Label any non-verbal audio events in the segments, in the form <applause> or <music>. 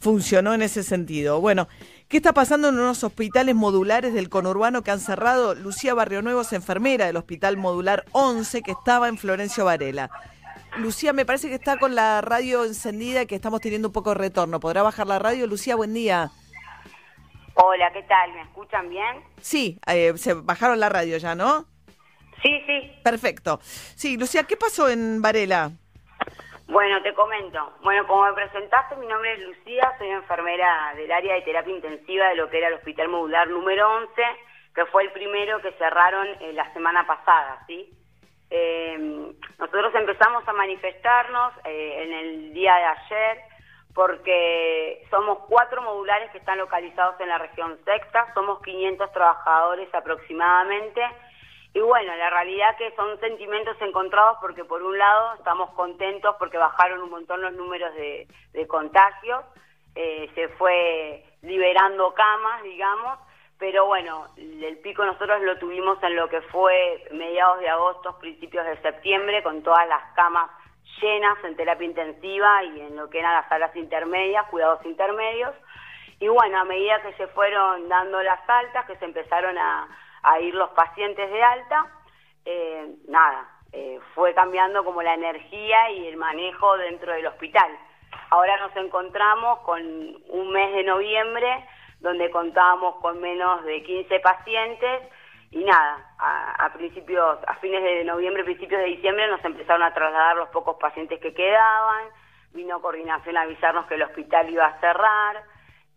funcionó en ese sentido. Bueno, ¿qué está pasando en unos hospitales modulares del conurbano que han cerrado? Lucía Barrio Nuevo es enfermera del Hospital Modular 11 que estaba en Florencio Varela. Lucía, me parece que está con la radio encendida, que estamos teniendo un poco de retorno. ¿Podrá bajar la radio? Lucía, buen día. Hola, ¿qué tal? ¿Me escuchan bien? Sí, eh, se bajaron la radio ya, ¿no? Sí, sí. Perfecto. Sí, Lucía, ¿qué pasó en Varela? Bueno, te comento. Bueno, como me presentaste, mi nombre es Lucía, soy enfermera del área de terapia intensiva de lo que era el Hospital Modular número 11, que fue el primero que cerraron eh, la semana pasada, ¿sí? Eh, nosotros empezamos a manifestarnos eh, en el día de ayer porque somos cuatro modulares que están localizados en la región sexta, somos 500 trabajadores aproximadamente y bueno, la realidad que son sentimientos encontrados porque por un lado estamos contentos porque bajaron un montón los números de, contagios, eh, se fue liberando camas, digamos, pero bueno, el pico nosotros lo tuvimos en lo que fue mediados de agosto, principios de septiembre, con todas las camas llenas en terapia intensiva y en lo que eran las salas intermedias, cuidados intermedios. Y bueno, a medida que se fueron dando las altas, que se empezaron a, ir los pacientes de alta, eh, nada, eh, fue cambiando como la energía y el manejo dentro del hospital. Ahora nos encontramos con un mes de noviembre donde contábamos con menos de 15 pacientes y nada, a, principios, a fines de noviembre, principios de diciembre nos empezaron a trasladar los pocos pacientes que quedaban, vino coordinación a avisarnos que el hospital iba a cerrar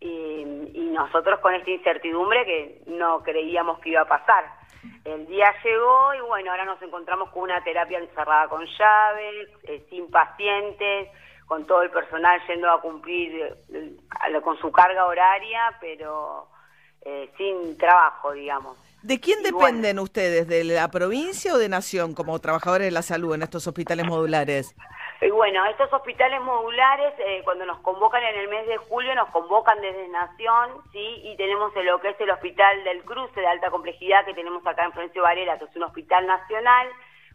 y, nosotros con esta incertidumbre que no creíamos que iba a pasar. El día llegó y bueno, ahora nos encontramos con una terapia encerrada con llaves, eh, sin pacientes, con todo el personal yendo a cumplir eh, con su carga horaria, pero eh, sin trabajo, digamos. ¿De quién dependen ustedes? ¿De la provincia o de Nación como trabajadores de la salud en estos hospitales modulares? Y bueno, estos hospitales modulares, eh, cuando nos convocan en el mes de julio, nos convocan desde Nación, ¿sí? Y tenemos lo que es el Hospital del Cruce de alta complejidad que tenemos acá en Florencio Varela, que es un hospital nacional,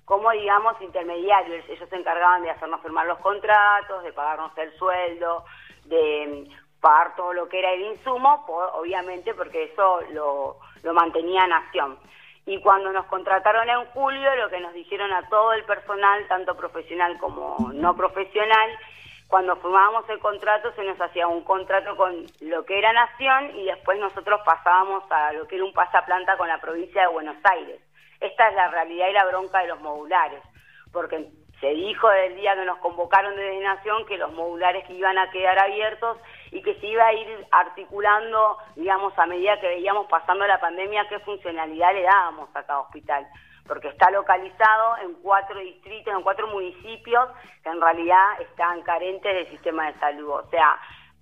como digamos intermediarios. Ellos se encargaban de hacernos firmar los contratos, de pagarnos el sueldo, de mm, pagar todo lo que era el insumo, obviamente porque eso lo, lo mantenía Nación. Y cuando nos contrataron en julio, lo que nos dijeron a todo el personal, tanto profesional como no profesional, cuando firmábamos el contrato se nos hacía un contrato con lo que era Nación y después nosotros pasábamos a lo que era un pasaplanta con la provincia de Buenos Aires. Esta es la realidad y la bronca de los modulares, porque se dijo desde el día que nos convocaron desde Nación que los modulares que iban a quedar abiertos y que se iba a ir articulando, digamos, a medida que veíamos pasando la pandemia, qué funcionalidad le dábamos a cada hospital, porque está localizado en cuatro distritos, en cuatro municipios que en realidad están carentes del sistema de salud. O sea,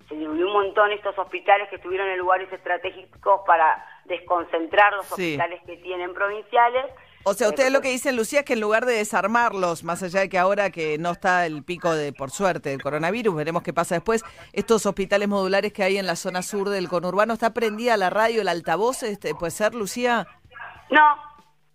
se dividió un montón estos hospitales que estuvieron en lugares estratégicos para desconcentrar los hospitales que tienen provinciales. O sea, ustedes lo que dicen, Lucía, es que en lugar de desarmarlos, más allá de que ahora que no está el pico de, por suerte, del coronavirus, veremos qué pasa después, estos hospitales modulares que hay en la zona sur del conurbano, ¿está prendida la radio, el altavoz? Este, ¿Puede ser, Lucía? No,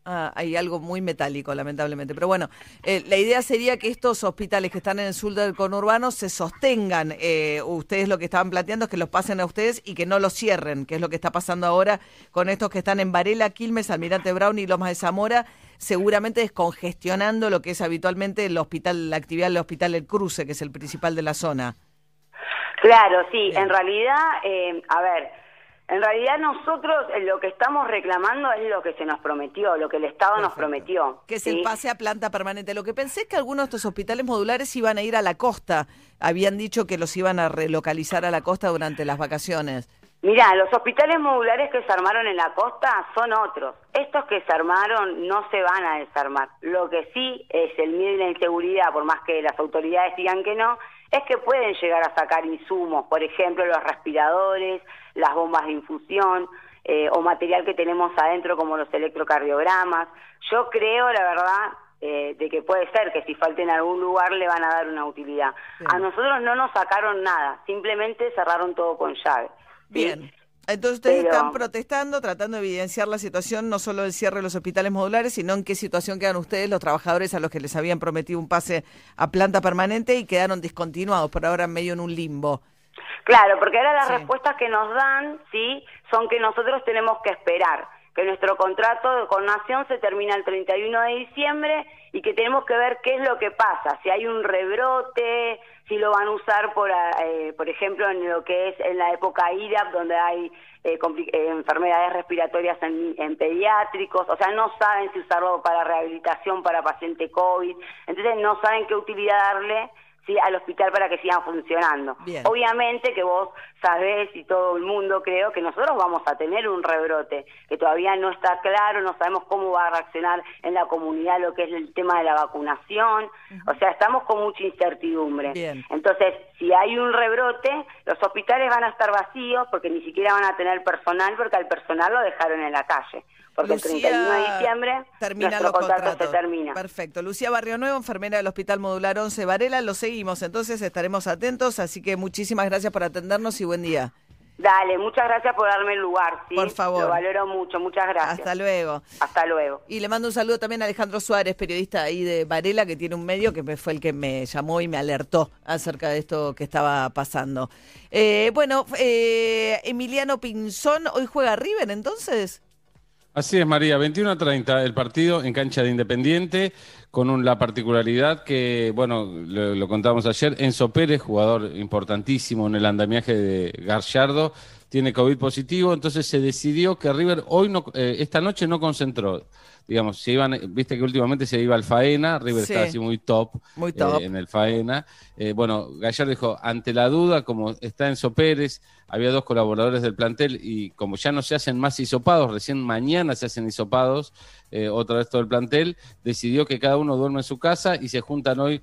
Ah, hay algo muy metálico, lamentablemente. Pero bueno, eh, la idea sería que estos hospitales que están en el sur del conurbano se sostengan. Eh, ustedes lo que estaban planteando es que los pasen a ustedes y que no los cierren, que es lo que está pasando ahora con estos que están en Varela, Quilmes, Almirante Brown y Lomas de Zamora, seguramente descongestionando lo que es habitualmente el hospital, la actividad del Hospital El Cruce, que es el principal de la zona. Claro, sí. En realidad, eh, a ver en realidad nosotros eh, lo que estamos reclamando es lo que se nos prometió, lo que el Estado nos prometió. Que se pase a planta permanente. Lo que pensé es que algunos de estos hospitales modulares iban a ir a la costa. Habían dicho que los iban a relocalizar a la costa durante las vacaciones. Mirá, los hospitales modulares que se armaron en la costa son otros. Estos que se armaron no se van a desarmar. Lo que sí es el miedo y la inseguridad, por más que las autoridades digan que no, es que pueden llegar a sacar insumos, por ejemplo, los respiradores, las bombas de infusión eh, o material que tenemos adentro como los electrocardiogramas. Yo creo, la verdad, eh, de que puede ser que si falta en algún lugar le van a dar una utilidad. A nosotros no nos sacaron nada, simplemente cerraron todo con llave. Bien. Entonces ustedes están protestando, tratando de evidenciar la situación, no solo del cierre de los hospitales modulares, sino en qué situación quedan ustedes, los trabajadores a los que les habían prometido un pase a planta permanente y quedaron discontinuados, por ahora medio en un limbo. Claro, porque ahora las respuestas que nos dan, sí, son que nosotros tenemos que esperar, que nuestro contrato con Nación se termina el 31 de diciembre y que tenemos que ver qué es lo que pasa, si hay un rebrote, si lo van a usar por, eh, por ejemplo en lo que es en la época IRAP donde hay eh, eh, enfermedades respiratorias en, en, pediátricos, o sea, no saben si usarlo para rehabilitación para paciente COVID, entonces no saben qué utilidad darle ¿sí? al hospital para que sigan funcionando. Obviamente que vos sabés y todo el mundo creo que nosotros vamos a tener un rebrote, que todavía no está claro, no sabemos cómo va a reaccionar en la comunidad lo que es el tema de la vacunación, o sea, estamos con mucha incertidumbre. Entonces, si hay un rebrote, los hospitales van a estar vacíos porque ni siquiera van a tener personal porque al personal lo dejaron en la calle porque el 31 de diciembre termina nuestro contrato se termina. Perfecto. Lucía Barrio Nuevo, enfermera del Hospital Modular 11 Varela, lo seguimos, entonces estaremos atentos, así que muchísimas gracias por atendernos y buen día. Dale, muchas gracias por darme el lugar, ¿sí? Por favor. Lo valoro mucho, muchas gracias. Hasta luego. Hasta luego. Y le mando un saludo también a Alejandro Suárez, periodista ahí de Varela, que tiene un medio que fue el que me llamó y me alertó acerca de esto que estaba pasando. Eh, bueno, eh, Emiliano Pinzón, hoy juega River, entonces. Así es, María. 21 a 30 el partido en cancha de Independiente, con la particularidad que, bueno, lo, lo, contamos ayer, Enzo Pérez, jugador importantísimo en el andamiaje de Garciardo, tiene COVID positivo, entonces se decidió que River hoy no, eh, esta noche no concentró digamos, se iban, viste que últimamente se iba al Faena, River está así muy top, muy top. Eh, en el Faena. Eh, bueno, Gallardo dijo, ante la duda, como está Enzo Pérez, había dos colaboradores del plantel y como ya no se hacen más hisopados, recién mañana se hacen hisopados, eh, otra vez todo el plantel, decidió que cada uno duerme en su casa y se juntan hoy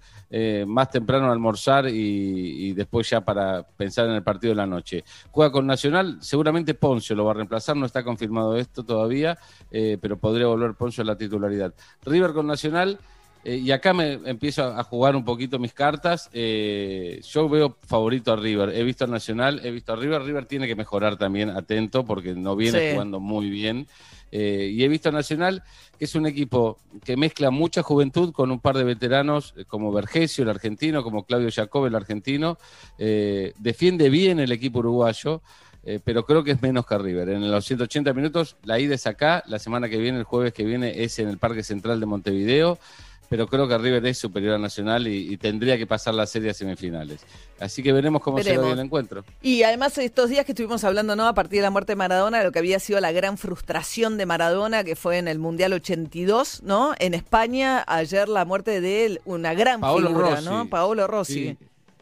más temprano a almorzar y, después ya para pensar en el partido de la noche. Juega con Nacional, seguramente Poncio lo va a reemplazar, no está confirmado esto todavía, pero podría volver Poncio la titularidad. River con Nacional, eh, y acá me empiezo a jugar un poquito mis cartas. Eh, yo veo favorito a River. He visto a Nacional, he visto a River. River tiene que mejorar también, atento, porque no viene jugando muy bien. Eh, y he visto a Nacional, que es un equipo que mezcla mucha juventud con un par de veteranos como Vergesio, el argentino, como Claudio Jacob, el argentino. defiende bien el equipo uruguayo. Eh, pero creo que es menos que River. En los 180 minutos, la ida es acá, la semana que viene, el jueves que viene, es en el Parque Central de Montevideo, pero creo que River es superior a Nacional y, tendría que pasar la serie a semifinales. Así que veremos cómo se será el encuentro. Y además estos días que estuvimos hablando, ¿no? A partir de la muerte de Maradona, lo que había sido la gran frustración de Maradona, que fue en el Mundial 82, ¿no? En España, ayer la muerte de él, una gran figura, ¿no? Paolo Rossi.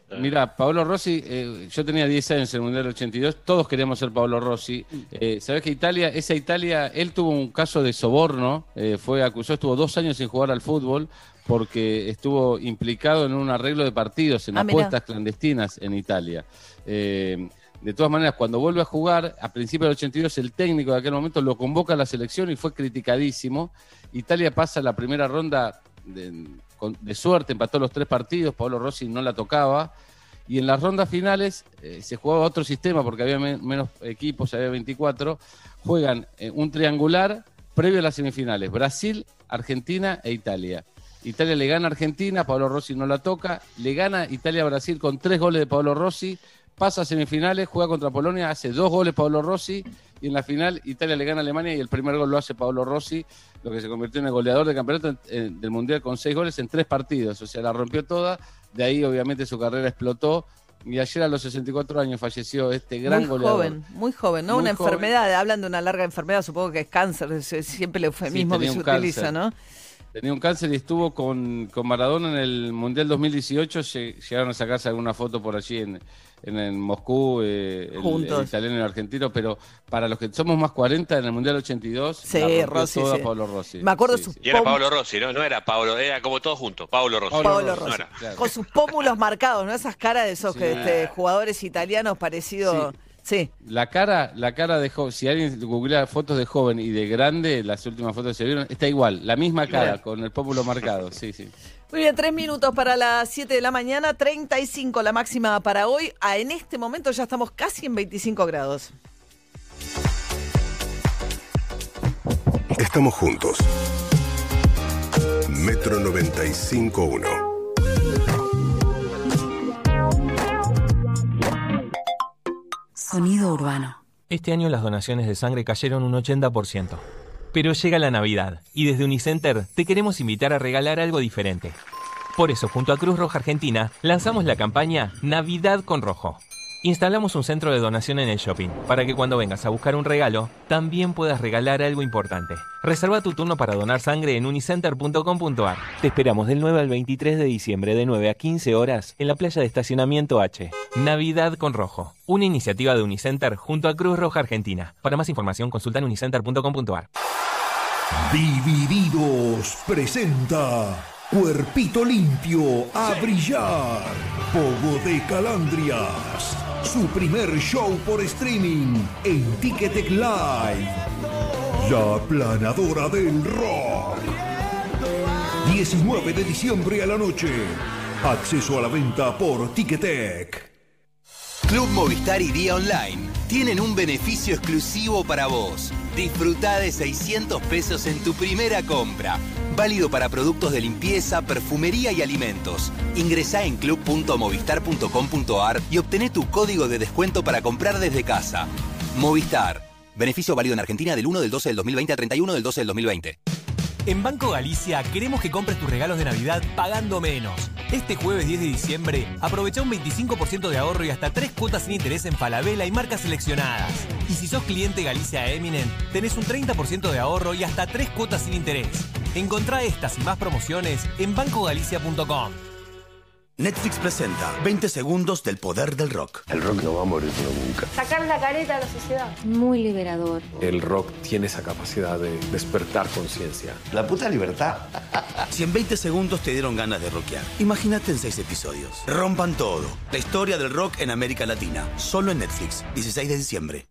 Mira, Paolo Rossi, eh, yo tenía 10 años en el Mundial 82, todos queríamos ser Paolo Rossi. Eh, Sabes que Italia, esa Italia, él tuvo un caso de soborno, eh, fue acusado, estuvo dos años sin jugar al fútbol porque estuvo implicado en un arreglo de partidos, en ah, apuestas clandestinas en Italia. de todas maneras, cuando vuelve a jugar, a principios del 82, el técnico de aquel momento lo convoca a la selección y fue criticadísimo. Italia pasa la primera ronda de, de suerte, empató los tres partidos, Pablo Rossi no la tocaba. Y en las rondas finales eh, se jugaba otro sistema porque había menos equipos, había 24. Juegan eh, un triangular previo a las semifinales: Brasil, Argentina e Italia. Italia le gana a Argentina, Pablo Rossi no la toca. Le gana Italia a Brasil con tres goles de Pablo Rossi. Pasa a semifinales, juega contra Polonia, hace dos goles Pablo Rossi. Y en la final Italia le gana a Alemania y el primer gol lo hace Pablo Rossi lo que se convirtió en el goleador del campeonato del Mundial con seis goles en tres partidos. O sea, la rompió toda. De ahí, obviamente, su carrera explotó. Y ayer a los 64 años falleció este gran muy goleador. Joven, muy joven, ¿no? una enfermedad, hablan de una larga enfermedad, supongo que es cáncer, siempre el eufemismo que se utiliza, ¿no? Tenía un cáncer y estuvo con, con Maradona en el Mundial 2018. Llegaron a sacarse alguna foto por allí en, en, Moscú, eh, el, italiano y el argentino, pero para los que somos más 40, en el Mundial 82, sí, Rossi, toda Pablo Rossi. Me acuerdo Y era Pablo Rossi, ¿no? No era Pablo, era como todos juntos, Pablo Rossi. Pablo Rossi. Con sus pómulos marcados, ¿no? Esas caras de esos este, jugadores italianos parecidos... Sí. La cara, la cara de joven, si alguien googlea fotos de joven y de grande, las últimas fotos que se vieron, está igual, la misma cara, con el pómulo marcado, sí, sí. Muy bien, tres minutos para las 7 de la mañana, 35 la máxima para hoy. Ah, en este momento ya estamos casi en 25 grados. Estamos juntos. Metro 95.1. Sonido urbano. Este año las donaciones de sangre cayeron un 80%. Pero llega la Navidad y desde Unicenter te queremos invitar a regalar algo diferente. Por eso, junto a Cruz Roja Argentina, lanzamos la campaña Navidad con Rojo. Instalamos un centro de donación en el shopping para que cuando vengas a buscar un regalo, también puedas regalar algo importante. Reserva tu turno para donar sangre en unicenter.com.ar. Te esperamos del 9 al 23 de diciembre de 9 a 15 horas en la playa de estacionamiento H. Navidad con Rojo. Una iniciativa de Unicenter junto a Cruz Roja Argentina. Para más información consulta en unicenter.com.ar. Divididos presenta Cuerpito Limpio a brillar. Pogo de Calandrias. Su primer show por streaming en Ticketek Live. La planadora del rock. 19 de diciembre a la noche. Acceso a la venta por Ticketek. Club Movistar y Día Online tienen un beneficio exclusivo para vos. Disfruta de 600 pesos en tu primera compra. Válido para productos de limpieza, perfumería y alimentos. Ingresá en club.movistar.com.ar y obtené tu código de descuento para comprar desde casa. Movistar. Beneficio válido en Argentina del 1 del 12 del 2020 al 31 del 12 del 2020. En Banco Galicia queremos que compres tus regalos de Navidad pagando menos. Este jueves 10 de diciembre aprovecha un 25% de ahorro y hasta 3 cuotas sin interés en Falabella y marcas seleccionadas. Y si sos cliente Galicia Eminent, tenés un 30% de ahorro y hasta 3 cuotas sin interés. Encontrá estas y más promociones en bancogalicia.com. Netflix presenta 20 segundos del poder del rock. El rock no va a morir nunca. Sacar la careta a la sociedad. Muy liberador. El rock tiene esa capacidad de despertar conciencia. La puta libertad. si en 20 segundos te dieron ganas de rockear, imagínate en 6 episodios. Rompan todo. La historia del rock en América Latina. Solo en Netflix. 16 de diciembre.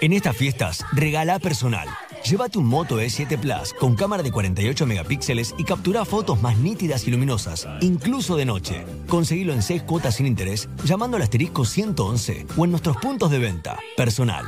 En estas fiestas, regala personal. Llévate un Moto E7 Plus con cámara de 48 megapíxeles y captura fotos más nítidas y luminosas, incluso de noche. Conseguilo en 6 cuotas sin interés llamando al asterisco 111 o en nuestros puntos de venta. Personal.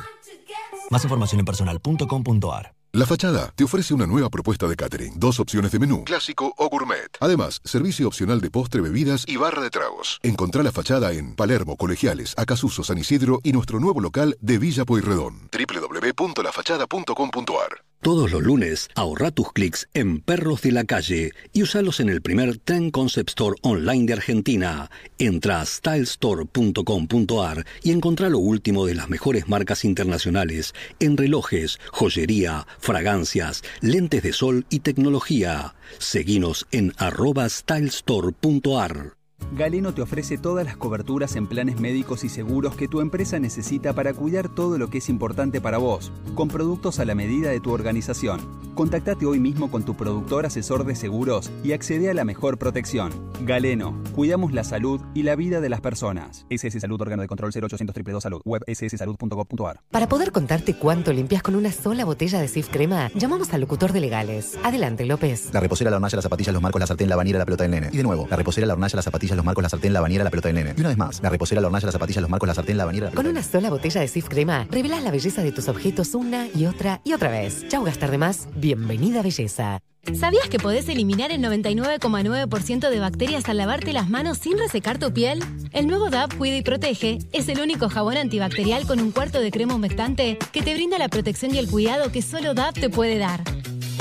Más información en personal.com.ar. La Fachada te ofrece una nueva propuesta de catering, dos opciones de menú, clásico o gourmet. Además, servicio opcional de postre, bebidas y barra de tragos. Encontrá La Fachada en Palermo, Colegiales, Acasuso, San Isidro y nuestro nuevo local de Villa Pueyrredón. www.lafachada.com.ar Todos los lunes, ahorra tus clics en Perros de la Calle y usalos en el primer Trend Concept Store online de Argentina. Entra a stylestore.com.ar y encontrá lo último de las mejores marcas internacionales en relojes, joyería, fragancias, lentes de sol y tecnología. Seguinos en arroba stylestore.ar. Galeno te ofrece todas las coberturas en planes médicos y seguros que tu empresa necesita para cuidar todo lo que es importante para vos, con productos a la medida de tu organización. Contactate hoy mismo con tu productor asesor de seguros y accede a la mejor protección. Galeno, cuidamos la salud y la vida de las personas. SS Salud, órgano de control 0800 222 Salud, web sssalud.gov.ar. Para poder contarte cuánto limpias con una sola botella de Sif Crema, llamamos al locutor de legales. Adelante, López. La reposera, la hornalla, las zapatillas, los marcos, la sartén, la bañera, la pelota del nene. Y de nuevo, la reposera, la hornalla, las zapatillas, los marcos, la sartén, la bañera, la pelota del nene. Y una vez más, la reposera, la hornalla, las zapatillas, los marcos, la sartén, la bañera, la Con una sola botella de Sif Crema, revelás la belleza de tus objetos una y otra y otra vez. Chau gastar de más, bienvenida belleza. ¿Sabías que podés eliminar el 99,9% de bacterias al lavarte las manos sin resecar tu piel? El nuevo DAP Cuida y Protege es el único jabón antibacterial con un cuarto de crema humectante que te brinda la protección y el cuidado que solo DAP te puede dar.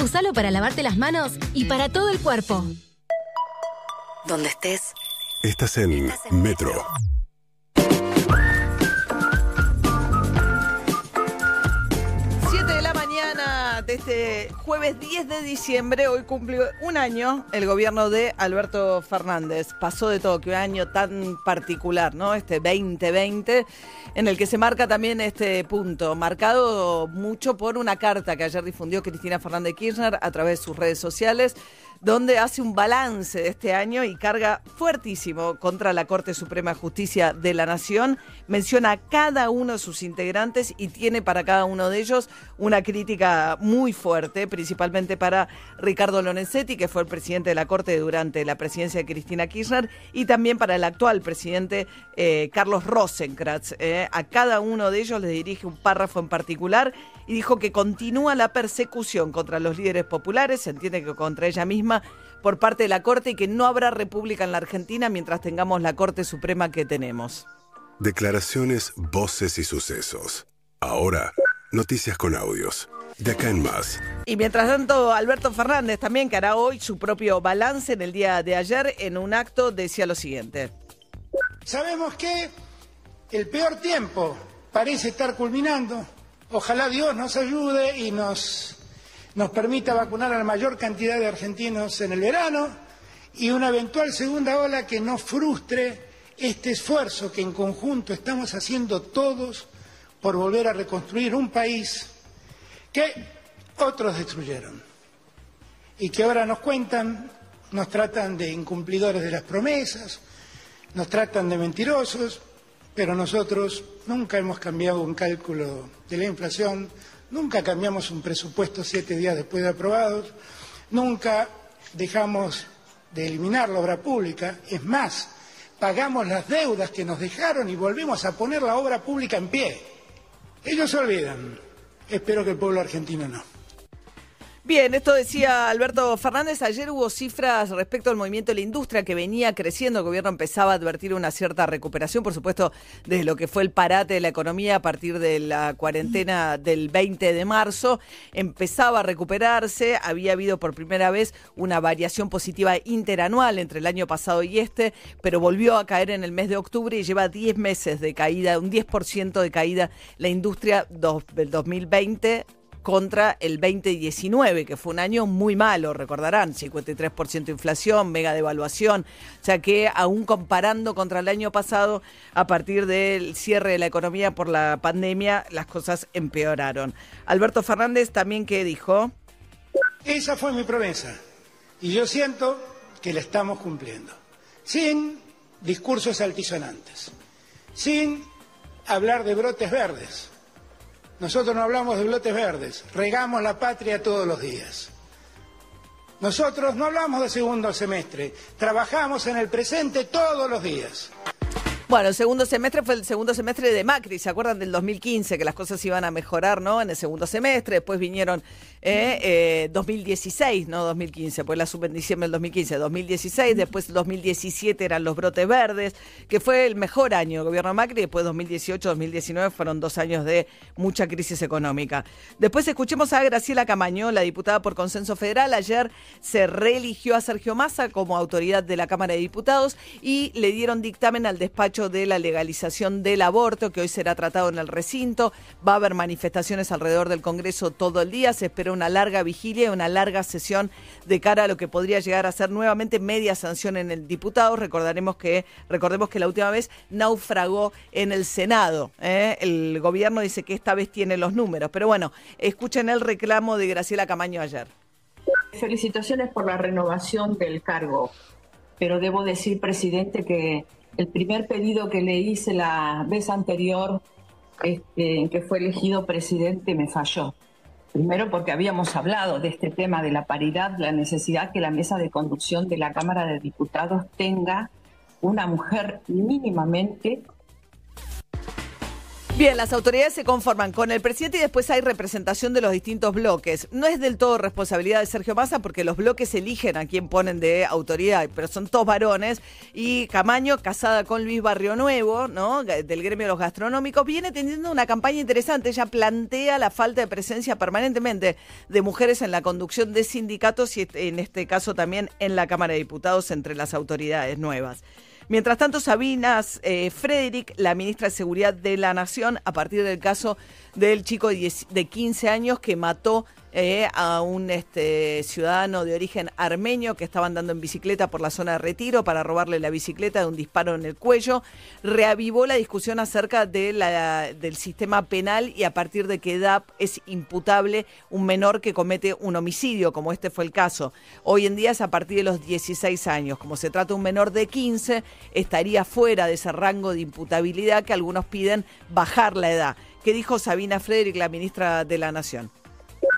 Usalo para lavarte las manos y para todo el cuerpo. Donde estés. Estás en Metro. Siete de la mañana de este jueves 10 de diciembre, hoy cumplió un año el gobierno de Alberto Fernández. Pasó de todo, que un año tan particular, ¿no? Este 2020, en el que se marca también este punto, marcado mucho por una carta que ayer difundió Cristina Fernández Kirchner a través de sus redes sociales donde hace un balance de este año y carga fuertísimo contra la Corte Suprema de Justicia de la Nación. Menciona a cada uno de sus integrantes y tiene para cada uno de ellos una crítica muy fuerte, principalmente para Ricardo Lorenzetti, que fue el presidente de la Corte durante la presidencia de Cristina Kirchner, y también para el actual presidente eh, Carlos Rosenkrantz. Eh. A cada uno de ellos le dirige un párrafo en particular y dijo que continúa la persecución contra los líderes populares, se entiende que contra ella misma por parte de la Corte y que no habrá república en la Argentina mientras tengamos la Corte Suprema que tenemos. Declaraciones, voces y sucesos. Ahora, noticias con audios. De acá en más. Y mientras tanto, Alberto Fernández también, que hará hoy su propio balance en el día de ayer, en un acto decía lo siguiente. Sabemos que el peor tiempo parece estar culminando. Ojalá Dios nos ayude y nos, nos permita vacunar a la mayor cantidad de argentinos en el verano y una eventual segunda ola que no frustre este esfuerzo que en conjunto estamos haciendo todos por volver a reconstruir un país que otros destruyeron y que ahora nos cuentan, nos tratan de incumplidores de las promesas, nos tratan de mentirosos, pero nosotros nunca hemos cambiado un cálculo de la inflación, nunca cambiamos un presupuesto siete días después de aprobados, nunca dejamos de eliminar la obra pública, es más, pagamos las deudas que nos dejaron y volvimos a poner la obra pública en pie. Ellos se olvidan. Espero que el pueblo argentino no. Bien, esto decía Alberto Fernández. Ayer hubo cifras respecto al movimiento de la industria que venía creciendo. El gobierno empezaba a advertir una cierta recuperación, por supuesto, desde lo que fue el parate de la economía a partir de la cuarentena del 20 de marzo. Empezaba a recuperarse. Había habido por primera vez una variación positiva interanual entre el año pasado y este, pero volvió a caer en el mes de octubre y lleva 10 meses de caída, un 10% de caída la industria del 2020 contra el 2019, que fue un año muy malo, recordarán, 53% de inflación, mega devaluación, o sea que aún comparando contra el año pasado, a partir del cierre de la economía por la pandemia, las cosas empeoraron. Alberto Fernández también que dijo... Esa fue mi promesa. Y yo siento que la estamos cumpliendo, sin discursos altisonantes, sin hablar de brotes verdes nosotros no hablamos de blotes verdes, regamos la patria todos los días. Nosotros no hablamos de segundo semestre, trabajamos en el presente todos los días. Bueno, el segundo semestre fue el segundo semestre de Macri, ¿se acuerdan del 2015 que las cosas iban a mejorar, ¿no? En el segundo semestre, después vinieron eh, 2016, no 2015, pues la sub en diciembre del 2015, 2016, después 2017 eran los brotes verdes, que fue el mejor año del gobierno Macri, después 2018, 2019 fueron dos años de mucha crisis económica. Después escuchemos a Graciela Camaño, la diputada por consenso federal, ayer se reeligió a Sergio Massa como autoridad de la Cámara de Diputados y le dieron dictamen al despacho de la legalización del aborto, que hoy será tratado en el recinto. Va a haber manifestaciones alrededor del Congreso todo el día. Se espera una larga vigilia y una larga sesión de cara a lo que podría llegar a ser nuevamente media sanción en el diputado. Recordaremos que, recordemos que la última vez naufragó en el Senado. ¿eh? El gobierno dice que esta vez tiene los números. Pero bueno, escuchen el reclamo de Graciela Camaño ayer. Felicitaciones por la renovación del cargo, pero debo decir, presidente, que el primer pedido que le hice la vez anterior este, que fue elegido presidente me falló. Primero porque habíamos hablado de este tema de la paridad, la necesidad que la mesa de conducción de la Cámara de Diputados tenga una mujer mínimamente Bien, las autoridades se conforman con el presidente y después hay representación de los distintos bloques. No es del todo responsabilidad de Sergio Massa porque los bloques eligen a quién ponen de autoridad, pero son todos varones. Y Camaño, casada con Luis Barrio Nuevo, ¿no? del gremio de los gastronómicos, viene teniendo una campaña interesante. Ella plantea la falta de presencia permanentemente de mujeres en la conducción de sindicatos y en este caso también en la Cámara de Diputados entre las autoridades nuevas. Mientras tanto, Sabina eh, Frederick, la ministra de Seguridad de la Nación, a partir del caso del chico de, de 15 años que mató eh, a un este, ciudadano de origen armenio que estaba andando en bicicleta por la zona de retiro para robarle la bicicleta de un disparo en el cuello. Reavivó la discusión acerca del sistema penal y a partir de qué edad es imputable un menor que comete un homicidio, como este fue el caso. Hoy en día es a partir de los 16 años. Como se trata de un menor de 15, estaría fuera de ese rango de imputabilidad que algunos piden bajar la edad. ¿Qué dijo Sabina Frederick, la ministra de la Nación?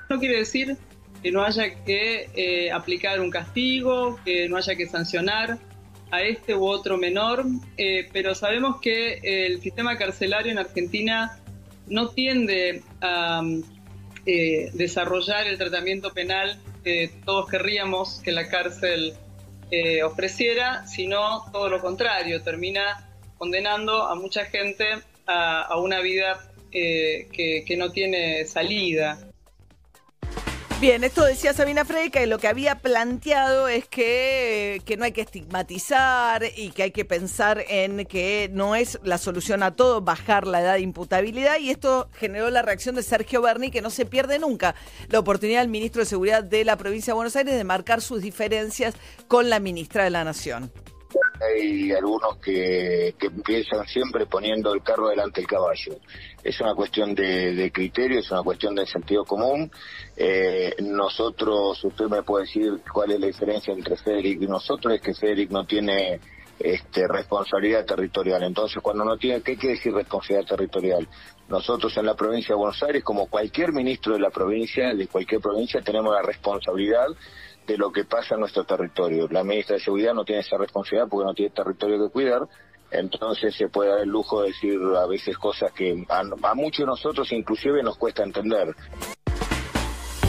No quiere decir que no haya que eh, aplicar un castigo, que no haya que sancionar a este u otro menor, eh, pero sabemos que el sistema carcelario en Argentina no tiende a eh, desarrollar el tratamiento penal que todos querríamos que la cárcel ofreciera, sino todo lo contrario, termina condenando a mucha gente a una vida que, no tiene salida. Bien, esto decía Sabina Freica y lo que había planteado es que, que no hay que estigmatizar y que hay que pensar en que no es la solución a todo bajar la edad de imputabilidad y esto generó la reacción de Sergio Berni que no se pierde nunca la oportunidad del ministro de Seguridad de la provincia de Buenos Aires de marcar sus diferencias con la ministra de la Nación. Hay algunos que, que empiezan siempre poniendo el carro delante del caballo. Es una cuestión de, criterio, es una cuestión de sentido común. Eh, nosotros, usted me puede decir cuál es la diferencia entre Federic y nosotros, es que Federic no tiene este, responsabilidad territorial. Entonces, cuando no tiene, ¿qué quiere decir responsabilidad territorial? Nosotros en la provincia de Buenos Aires, como cualquier ministro de la provincia, de cualquier provincia, tenemos la responsabilidad de lo que pasa en nuestro territorio. La ministra de Seguridad no tiene esa responsabilidad porque no tiene territorio que cuidar, entonces se puede dar el lujo de decir a veces cosas que a, muchos de nosotros inclusive nos cuesta entender.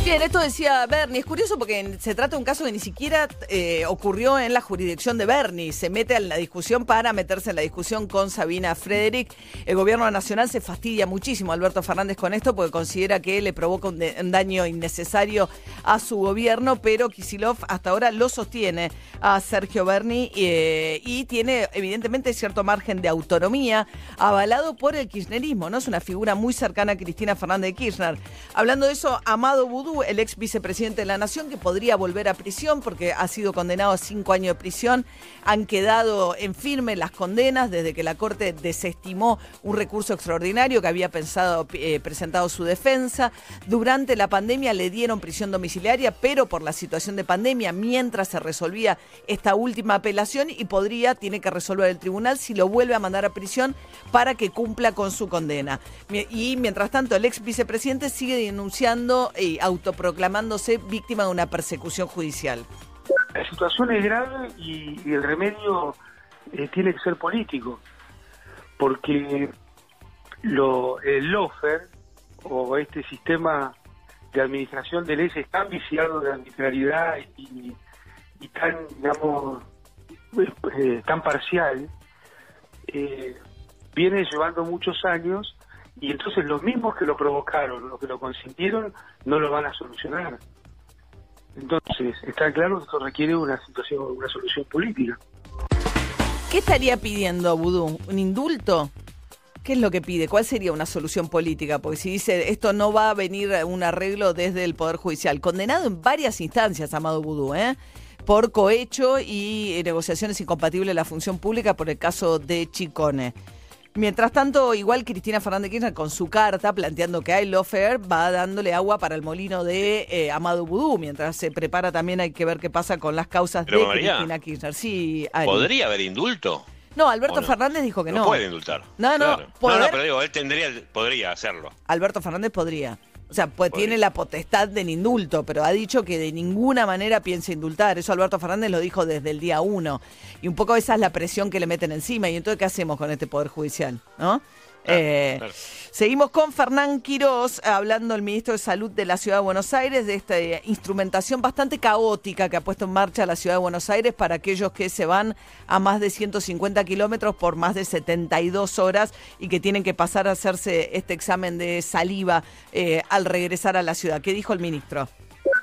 Bien, esto decía Bernie. Es curioso porque se trata de un caso que ni siquiera eh, ocurrió en la jurisdicción de Bernie. Se mete en la discusión para meterse en la discusión con Sabina Frederick. El gobierno nacional se fastidia muchísimo, Alberto Fernández, con esto porque considera que le provoca un, daño innecesario a su gobierno, pero Kisilov hasta ahora lo sostiene a Sergio Berni eh, y tiene evidentemente cierto margen de autonomía avalado por el kirchnerismo, ¿no? Es una figura muy cercana a Cristina Fernández de Kirchner. Hablando de eso, Amado El ex vicepresidente de la Nación, que podría volver a prisión porque ha sido condenado a cinco años de prisión, han quedado en firme las condenas desde que la Corte desestimó un recurso extraordinario que había pensado, eh, presentado su defensa. Durante la pandemia le dieron prisión domiciliaria, pero por la situación de pandemia, mientras se resolvía esta última apelación y podría, tiene que resolver el tribunal si lo vuelve a mandar a prisión para que cumpla con su condena. Y mientras tanto, el ex vicepresidente sigue denunciando y autoproclamándose víctima de una persecución judicial. La situación es grave y, el remedio eh, tiene que ser político, porque lo, el lofer o este sistema de administración de leyes tan viciado de arbitrariedad y, y tan, digamos, eh, tan parcial, eh, viene llevando muchos años y entonces los mismos que lo provocaron, los que lo consintieron, no lo van a solucionar. Entonces, está claro que esto requiere una situación, una solución política. ¿Qué estaría pidiendo Vudú? ¿Un indulto? ¿Qué es lo que pide? ¿Cuál sería una solución política? Porque si dice esto no va a venir un arreglo desde el Poder Judicial. Condenado en varias instancias, Amado Vudú, ¿eh? por cohecho y eh, negociaciones incompatibles de la función pública por el caso de Chicone. Mientras tanto, igual Cristina Fernández de Kirchner con su carta planteando que hay lawfare va dándole agua para el molino de eh, Amado Vudú. Mientras se prepara también hay que ver qué pasa con las causas Pero, de María, Cristina Kirchner. Sí, Ari. ¿Podría haber indulto? No, Alberto. Fernández dijo que no. No puede indultar. No, no, Claro. no, no, pero digo, él tendría, podría hacerlo. Alberto Fernández podría. O sea, pues tiene la potestad del indulto, pero ha dicho que de ninguna manera piensa indultar. Eso Alberto Fernández lo dijo desde el día uno. Y un poco esa es la presión que le meten encima. Y entonces, ¿qué hacemos con este Poder Judicial? ¿No? Eh, Seguimos con Fernán Quirós, hablando el ministro de Salud de la Ciudad de Buenos Aires, de esta eh, instrumentación bastante caótica que ha puesto en marcha la Ciudad de Buenos Aires para aquellos que se van a más de 150 kilómetros por más de 72 horas y que tienen que pasar a hacerse este examen de saliva eh, al regresar a la ciudad. ¿Qué dijo el ministro?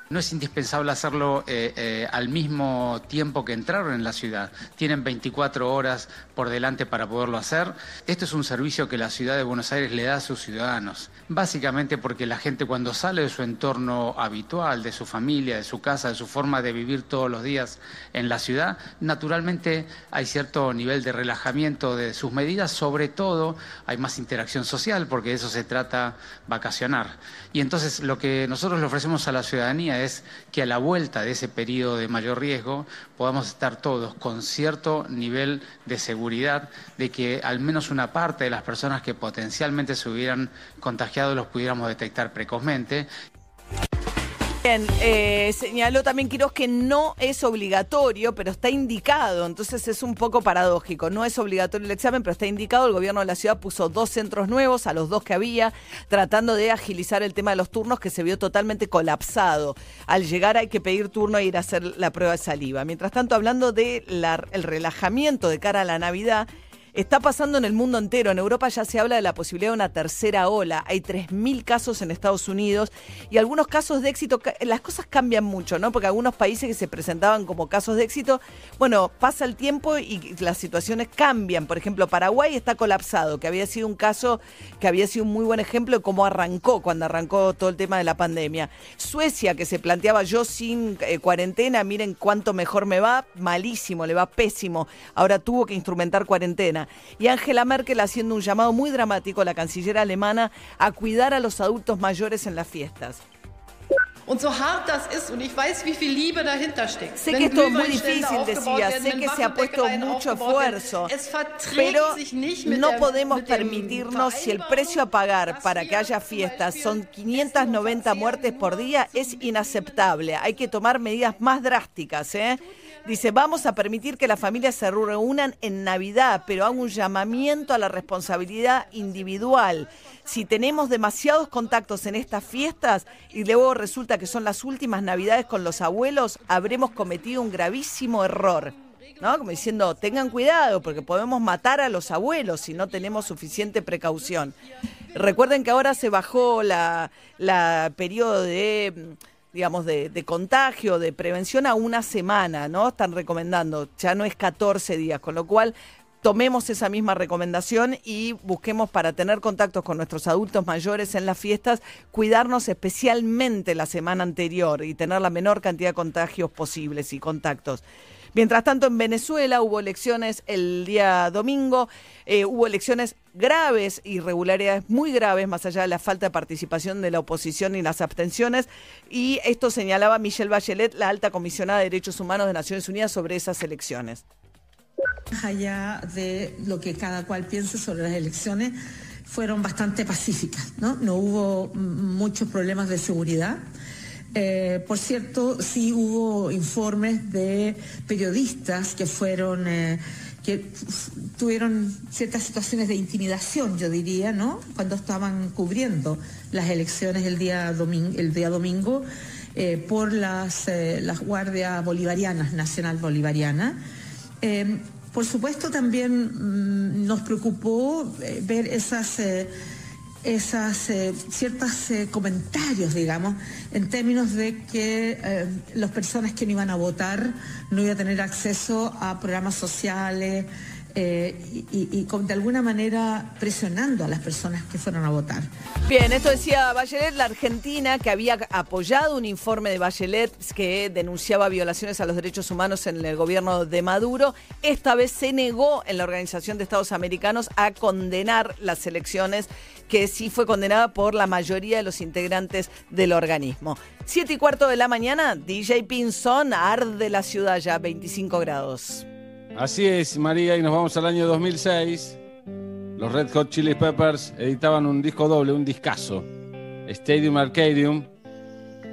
No es indispensable hacerlo eh, eh, al mismo tiempo que entraron en la ciudad. Tienen 24 horas por delante para poderlo hacer. Esto es un servicio que la ciudad de Buenos Aires le da a sus ciudadanos. Básicamente porque la gente cuando sale de su entorno habitual, de su familia, de su casa, de su forma de vivir todos los días en la ciudad, naturalmente hay cierto nivel de relajamiento de sus medidas. Sobre todo hay más interacción social porque de eso se trata vacacionar. Y entonces lo que nosotros le ofrecemos a la ciudadanía es que a la vuelta de ese periodo de mayor riesgo podamos estar todos con cierto nivel de seguridad de que al menos una parte de las personas que potencialmente se hubieran contagiado los pudiéramos detectar precozmente Bien, eh, señaló también Quiroz que no es obligatorio, pero está indicado. Entonces es un poco paradójico. No es obligatorio el examen, pero está indicado. El gobierno de la ciudad puso dos centros nuevos a los dos que había, tratando de agilizar el tema de los turnos que se vio totalmente colapsado. Al llegar hay que pedir turno e ir a hacer la prueba de saliva. Mientras tanto, hablando del relajamiento de cara a la Navidad, Está pasando en el mundo entero. En Europa ya se habla de la posibilidad de una tercera ola. Hay 3.000 casos en Estados Unidos y algunos casos de éxito. Las cosas cambian mucho, ¿no? Porque algunos países que se presentaban como casos de éxito, bueno, pasa el tiempo y las situaciones cambian. Por ejemplo, Paraguay está colapsado, que había sido un caso que había sido un muy buen ejemplo de cómo arrancó cuando arrancó todo el tema de la pandemia. Suecia, que se planteaba yo sin eh, cuarentena, miren cuánto mejor me va, malísimo, le va pésimo. Ahora tuvo que instrumentar cuarentena. Y Angela Merkel haciendo un llamado muy dramático, la canciller alemana, a cuidar a los adultos mayores en las fiestas. Sé que esto es muy difícil, decía, sé que se ha puesto mucho esfuerzo, pero no podemos mit dem permitirnos, si el precio a pagar para que haya fiestas son 590 muertes por día, es inaceptable. Hay que tomar medidas más drásticas. ¿eh? Dice, vamos a permitir que las familias se reúnan en Navidad, pero hago un llamamiento a la responsabilidad individual. Si tenemos demasiados contactos en estas fiestas y luego resulta que son las últimas Navidades con los abuelos, habremos cometido un gravísimo error. ¿no? Como diciendo, tengan cuidado porque podemos matar a los abuelos si no tenemos suficiente precaución. Recuerden que ahora se bajó la, la periodo de mm, digamos, de, de contagio, de prevención a una semana, ¿no? Están recomendando, ya no es 14 días, con lo cual tomemos esa misma recomendación y busquemos para tener contactos con nuestros adultos mayores en las fiestas, cuidarnos especialmente la semana anterior y tener la menor cantidad de contagios posibles y contactos. Mientras tanto, en Venezuela hubo elecciones el día domingo, eh, hubo elecciones graves, irregularidades muy graves, más allá de la falta de participación de la oposición y las abstenciones, y esto señalaba Michelle Bachelet, la alta comisionada de Derechos Humanos de Naciones Unidas, sobre esas elecciones. Más allá de lo que cada cual piense sobre las elecciones, fueron bastante pacíficas, ¿no? No hubo muchos problemas de seguridad. Eh, por cierto, sí hubo informes de periodistas que fueron, eh, que tuvieron ciertas situaciones de intimidación, yo diría, ¿no? Cuando estaban cubriendo las elecciones el día domingo, eh, por las, las guardias bolivarianas, nacional bolivariana. Por supuesto, también mm, nos preocupó ver esas, esas eh, ciertos eh, comentarios, digamos, en términos de que eh, las personas que no iban a votar no iban a tener acceso a programas sociales eh, y, de alguna manera presionando a las personas que fueron a votar. Bien, esto decía Bachelet, la Argentina, que había apoyado un informe de Bachelet que denunciaba violaciones a los derechos humanos en el gobierno de Maduro. Esta vez se negó en la Organización de Estados Americanos a condenar las elecciones, que sí fue condenada por la mayoría de los integrantes del organismo. Siete y cuarto de la mañana, DJ Pinzón, arde la ciudad ya, 25 grados. Así es, María, y nos vamos al año 2006. Los Red Hot Chili Peppers editaban un disco doble, un discazo, Stadium Arcadium,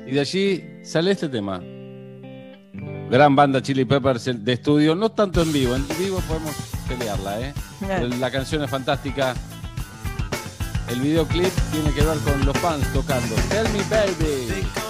y de allí sale este tema. Gran banda Chili Peppers de estudio, no tanto en vivo, en vivo podemos pelearla, ¿eh? La canción es fantástica. El videoclip tiene que ver con los fans tocando. Tell me baby.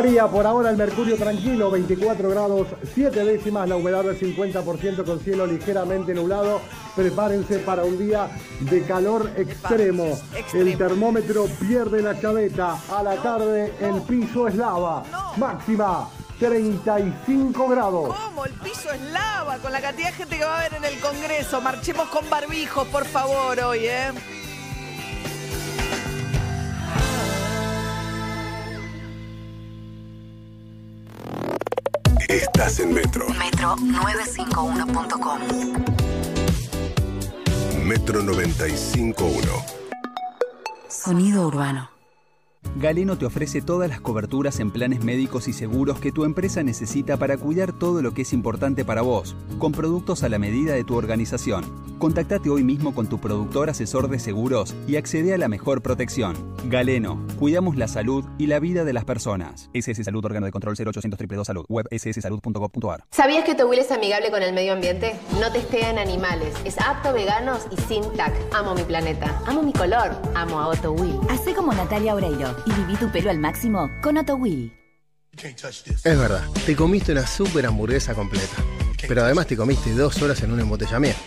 María, por ahora el mercurio tranquilo, 24 grados 7 décimas, la humedad del 50% con cielo ligeramente nublado. Prepárense para un día de calor extremo. El termómetro pierde la chaveta. A la tarde el piso es lava. Máxima 35 grados. ¿Cómo? El piso es lava con la cantidad de gente que va a haber en el Congreso. Marchemos con barbijos, por favor, hoy, ¿eh? Estás en Metro. Metro951.com. Metro 95.1. Sonido urbano. Galeno te ofrece todas las coberturas en planes médicos y seguros que tu empresa necesita para cuidar todo lo que es importante para vos, con productos a la medida de tu organización. Contactate hoy mismo con tu productor asesor de seguros y accede a la mejor protección. Galeno, cuidamos la salud y la vida de las personas. SS Salud, órgano de control 0800 222 Salud, web sssalud.gov.ar. ¿Sabías que Autowheel es amigable con el medio ambiente? No testea en animales, es apto a veganos y sin TAC. Amo mi planeta, amo mi color, amo a Otto Will. Hacé como Natalia Oreiro y viví tu pelo al máximo con Otto Will. Es verdad, te comiste una super hamburguesa completa. Pero además te comiste dos horas en un embotellamiento.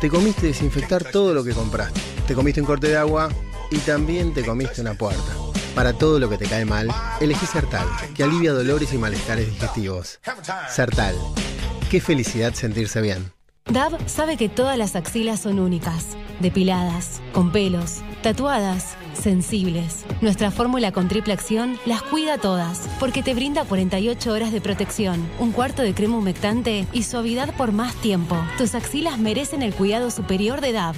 Te comiste desinfectar todo lo que compraste. Te comiste un corte de agua y también te comiste una puerta. Para todo lo que te cae mal, elegí Sertal, que alivia dolores y malestares digestivos. Sertal. Qué felicidad sentirse bien. DAV sabe que todas las axilas son únicas, depiladas, con pelos, tatuadas, sensibles. Nuestra fórmula con triple acción las cuida todas, porque te brinda 48 horas de protección, un cuarto de crema humectante y suavidad por más tiempo. Tus axilas merecen el cuidado superior de DAV.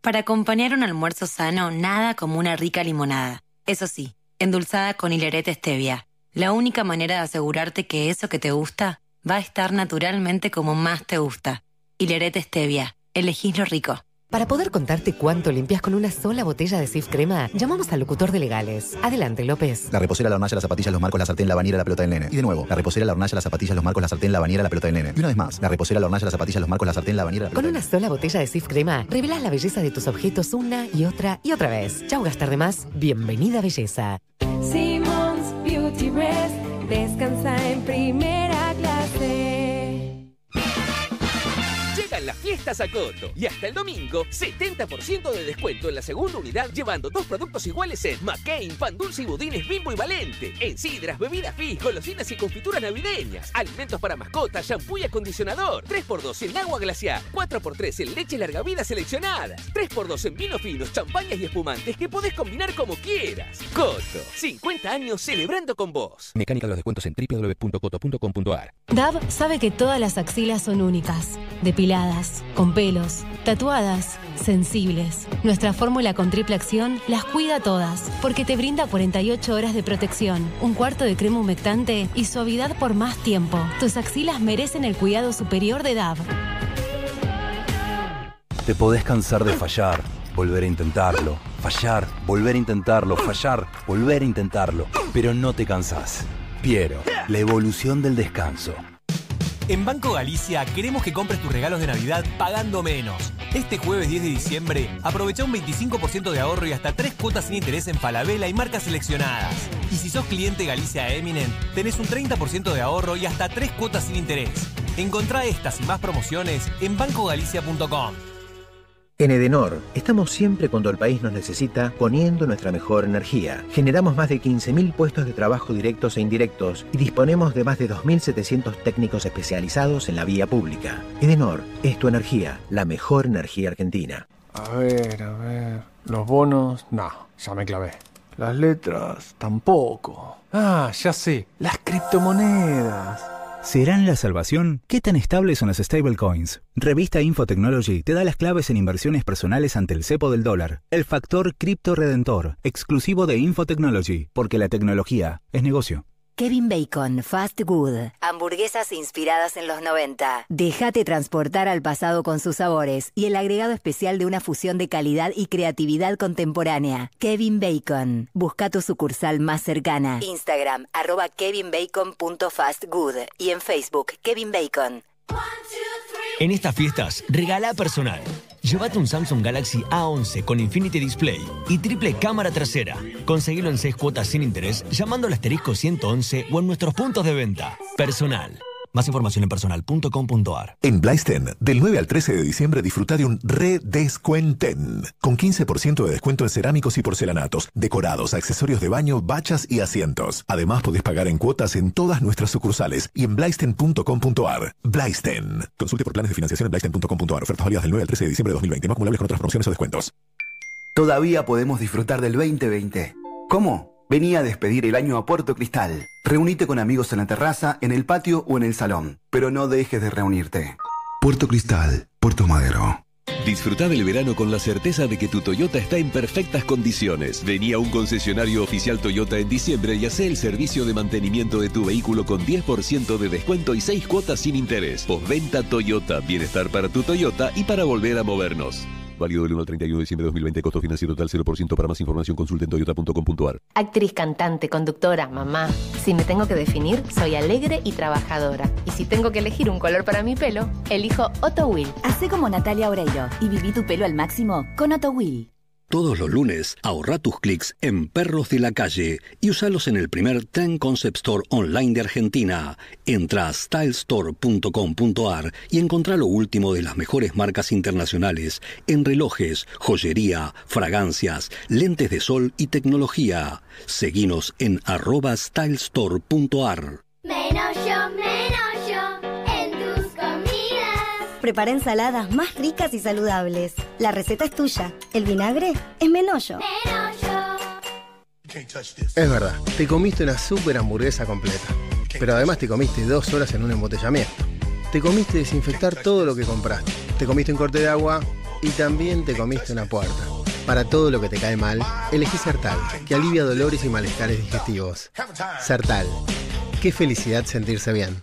Para acompañar un almuerzo sano, nada como una rica limonada. Eso sí, endulzada con hilerete stevia. La única manera de asegurarte que eso que te gusta va a estar naturalmente como más te gusta. Hilerete stevia. Elegís lo rico. Para poder contarte cuánto limpias con una sola botella de Sif Crema, llamamos al locutor de legales. Adelante, López. La reposera, la hornalla, las zapatillas, los marcos, la sartén, la bañera, la pelota del nene. Y de nuevo, la reposera, la hornalla, las zapatillas, los marcos, la sartén, la bañera, la pelota del nene. Y una vez más, la reposera, la hornalla, las zapatillas, los marcos, la sartén, la bañera, la Con una sola botella de Sif Crema, revelás la belleza de tus objetos una y otra y otra vez. Chau gastar de más. Bienvenida belleza. Simmons Beauty Rest descansa en primera fiestas a Coto y hasta el domingo 70% de descuento en la segunda unidad llevando dos productos iguales en McCain, pan dulce y budines Bimbo y Valente, en sidras, bebidas fis, golosinas y confituras navideñas, alimentos para mascotas, shampoo y acondicionador, 3x2 en agua glaciar, 4x3 en leche larga vida seleccionadas, 3x2 en vinos finos, champañas y espumantes que podés combinar como quieras. Coto, 50 años celebrando con vos. Mecánica de los descuentos en www.coto.com.ar. DAV sabe que todas las axilas son únicas, depiladas, con pelos, tatuadas, sensibles. Nuestra fórmula con triple acción las cuida todas, porque te brinda 48 horas de protección, un cuarto de crema humectante y suavidad por más tiempo. Tus axilas merecen el cuidado superior de DAV. Te podés cansar de fallar, volver a intentarlo, fallar, volver a intentarlo, fallar, volver a intentarlo, pero no te cansás. Piero, la evolución del descanso. En Banco Galicia queremos que compres tus regalos de Navidad pagando menos. Este jueves 10 de diciembre, aprovecha un 25% de ahorro y hasta 3 cuotas sin interés en Falabella y marcas seleccionadas. Y si sos cliente Galicia Eminent, tenés un 30% de ahorro y hasta 3 cuotas sin interés. Encontrá estas y más promociones en bancogalicia.com. En Edenor, estamos siempre cuando el país nos necesita poniendo nuestra mejor energía. Generamos más de 15.000 puestos de trabajo directos e indirectos y disponemos de más de 2.700 técnicos especializados en la vía pública. Edenor es tu energía, la mejor energía argentina. A ver, a ver. Los bonos, no, ya me clavé. Las letras, tampoco. Ah, ya sé, las criptomonedas. ¿Serán la salvación? ¿Qué tan estables son las stablecoins? Revista Infotechnology te da las claves en inversiones personales ante el cepo del dólar. El factor cripto redentor, exclusivo de Infotechnology, porque la tecnología es negocio. Kevin Bacon, Fast Good. Hamburguesas inspiradas en los 90. Déjate transportar al pasado con sus sabores y el agregado especial de una fusión de calidad y creatividad contemporánea. Kevin Bacon. Busca tu sucursal más cercana. Instagram, arroba kevinbacon.fastgood y en Facebook, Kevin Bacon. En estas fiestas, regala personal. Llévate un Samsung Galaxy A11 con Infinity Display y triple cámara trasera. Conseguilo en 6 cuotas sin interés llamando al asterisco 111 o en nuestros puntos de venta. Personal. Más información en personal.com.ar. En Blaisten, del 9 al 13 de diciembre disfruta de un redescuenten. Con 15% de descuento en cerámicos y porcelanatos, decorados, accesorios de baño, bachas y asientos. Además, podés pagar en cuotas en todas nuestras sucursales y en blaisten.com.ar. Blaisten. Consulte por planes de financiación en blaisten.com.ar. Ofertas válidas del 9 al 13 de diciembre de 2020. No acumulables con otras promociones o descuentos. Todavía podemos disfrutar del 2020. ¿Cómo? Venía a despedir el año a Puerto Cristal. Reunite con amigos en la terraza, en el patio o en el salón. Pero no dejes de reunirte. Puerto Cristal, Puerto Madero. Disfruta del verano con la certeza de que tu Toyota está en perfectas condiciones. Vení a un concesionario oficial Toyota en diciembre y hace el servicio de mantenimiento de tu vehículo con 10% de descuento y 6 cuotas sin interés. Postventa Toyota, bienestar para tu Toyota y para volver a movernos. Válido del 1 al 31 de diciembre de 2020, costo financiero total 0%. Para más información consulte en toyota.com.ar. Actriz, cantante, conductora, mamá. Si me tengo que definir, soy alegre y trabajadora. Y si tengo que elegir un color para mi pelo, elijo Otto Will. Hacé como Natalia Oreiro y viví tu pelo al máximo con Otto Will. Todos los lunes, ahorra tus clics en Perros de la Calle y usalos en el primer Ten Concept Store online de Argentina. Entra a stylestore.com.ar y encontrá lo último de las mejores marcas internacionales en relojes, joyería, fragancias, lentes de sol y tecnología. Seguinos en arroba stylestore.ar. Prepara ensaladas más ricas y saludables. La receta es tuya. El vinagre es Menollo. Es verdad, te comiste una super hamburguesa completa. Pero además te comiste dos horas en un embotellamiento. Te comiste desinfectar todo lo que compraste. Te comiste un corte de agua y también te comiste una puerta. Para todo lo que te cae mal, elegí Sertal, que alivia dolores y malestares digestivos. Sertal. Qué felicidad sentirse bien.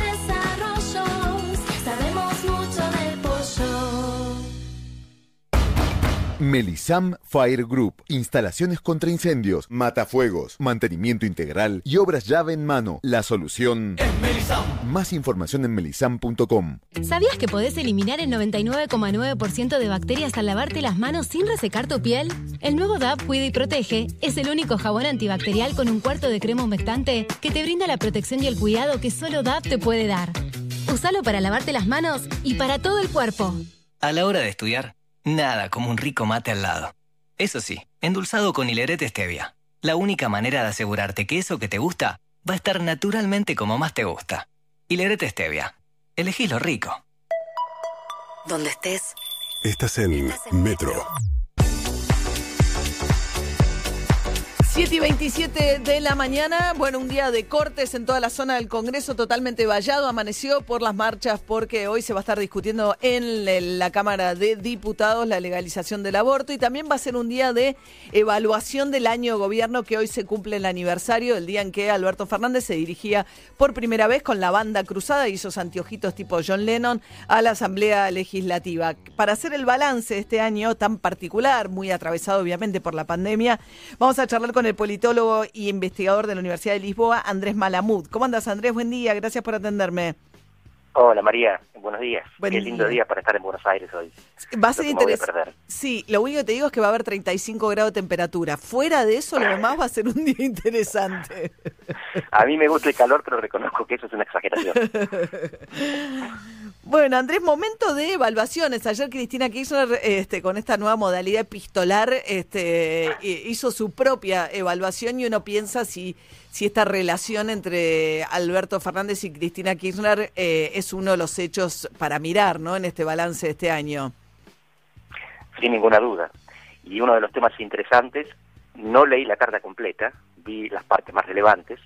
Melisam Fire Group. Instalaciones contra incendios, matafuegos, mantenimiento integral y obras llave en mano. La solución Más información en melisam.com. ¿Sabías que podés eliminar el 99,9% de bacterias al lavarte las manos sin resecar tu piel? El nuevo DAP Cuida y Protege es el único jabón antibacterial con un cuarto de crema humectante que te brinda la protección y el cuidado que solo DAP te puede dar. Usalo para lavarte las manos y para todo el cuerpo. A la hora de estudiar, nada como un rico mate al lado. Eso sí, endulzado con hilerete stevia. La única manera de asegurarte que eso que te gusta va a estar naturalmente como más te gusta. Hilerete stevia. Elegí lo rico. Donde estés. Estás en Metro. 7 y 27 de la mañana, bueno, un día de cortes en toda la zona del Congreso totalmente vallado, amaneció por las marchas porque hoy se va a estar discutiendo en la Cámara de Diputados la legalización del aborto y también va a ser un día de evaluación del año gobierno que hoy se cumple el aniversario, el día en que Alberto Fernández se dirigía por primera vez con la banda cruzada y esos anteojitos tipo John Lennon a la Asamblea Legislativa. Para hacer el balance de este año tan particular, muy atravesado obviamente por la pandemia, vamos a charlar con el politólogo y investigador de la Universidad de Lisboa, Andrés Malamud. ¿Cómo andas, Andrés? Buen día, gracias por atenderme. Hola María, buenos días. Buen Qué lindo día. para estar en Buenos Aires hoy. Va a ser interesante. Sí, lo único que te digo es que va a haber 35 grados de temperatura. Fuera de eso, lo demás va a ser un día <laughs> interesante. A mí me gusta el calor, pero reconozco que eso es una exageración. <laughs> Bueno, Andrés, momento de evaluaciones. Ayer Cristina Kirchner, este, con esta nueva modalidad epistolar, este, hizo su propia evaluación y uno piensa si, si esta relación entre Alberto Fernández y Cristina Kirchner eh, es uno de los hechos para mirar, ¿no? En este balance de este año. sin ninguna duda. Y uno de los temas interesantes, no leí la carta completa, vi las partes más relevantes,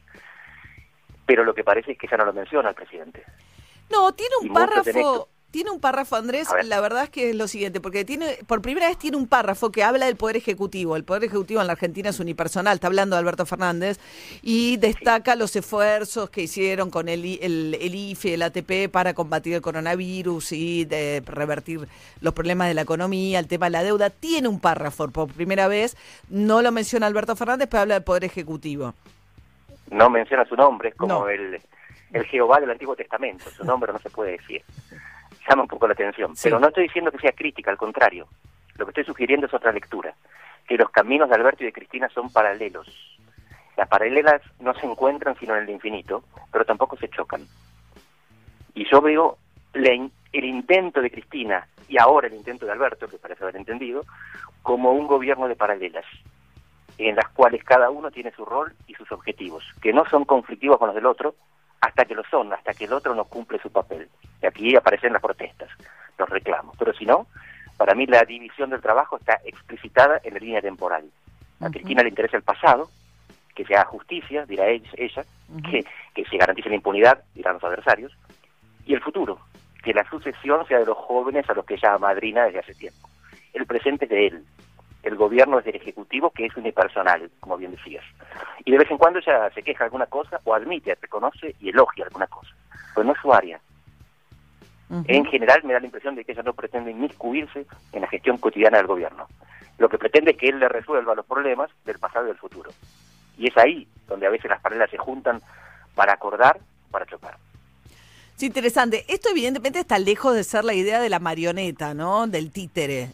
pero lo que parece es que ya no lo menciona el presidente. No, tiene un párrafo, tiene un párrafo, Andrés, la verdad es que es lo siguiente, porque tiene, por primera vez tiene un párrafo que habla del Poder Ejecutivo. El Poder Ejecutivo en la Argentina es unipersonal, está hablando de Alberto Fernández, y destaca los esfuerzos que hicieron con el, el, el IFE, el ATP, para combatir el coronavirus y de revertir los problemas de la economía, el tema de la deuda. Tiene un párrafo por primera vez, no lo menciona Alberto Fernández, pero habla del Poder Ejecutivo. No menciona su nombre, es como No. el, el Jehová del Antiguo Testamento, su nombre no se puede decir. Llama un poco la atención, pero no estoy diciendo que sea crítica, al contrario. Lo que estoy sugiriendo es otra lectura, que los caminos de Alberto y de Cristina son paralelos. Las paralelas no se encuentran sino en el infinito, pero tampoco se chocan. Y yo veo in- el intento de Cristina y ahora el intento de Alberto, que parece haber entendido, como un gobierno de paralelas, en las cuales cada uno tiene su rol y sus objetivos, que no son conflictivos con los del otro, hasta que lo son, hasta que el otro no cumple su papel. Y aquí aparecen las protestas, los reclamos. Pero si no, para mí la división del trabajo está explicitada en la línea temporal. A Cristina le interesa el pasado, que se haga justicia, dirá ella, ella, que, que se garantice la impunidad, dirán los adversarios, y el futuro, que la sucesión sea de los jóvenes a los que ella madrina desde hace tiempo. El presente es de él, el gobierno es del Ejecutivo, que es unipersonal, como bien decías. Y de vez en cuando ella se queja de alguna cosa, o admite, reconoce y elogia alguna cosa, pero no es su área. En general me da la impresión de que ella no pretende inmiscuirse en la gestión cotidiana del gobierno. Lo que pretende es que él le resuelva los problemas del pasado y del futuro. Y es ahí donde a veces las paralelas se juntan para acordar, para chocar. Es interesante. Esto evidentemente está lejos de ser la idea de la marioneta, ¿no? Del títere.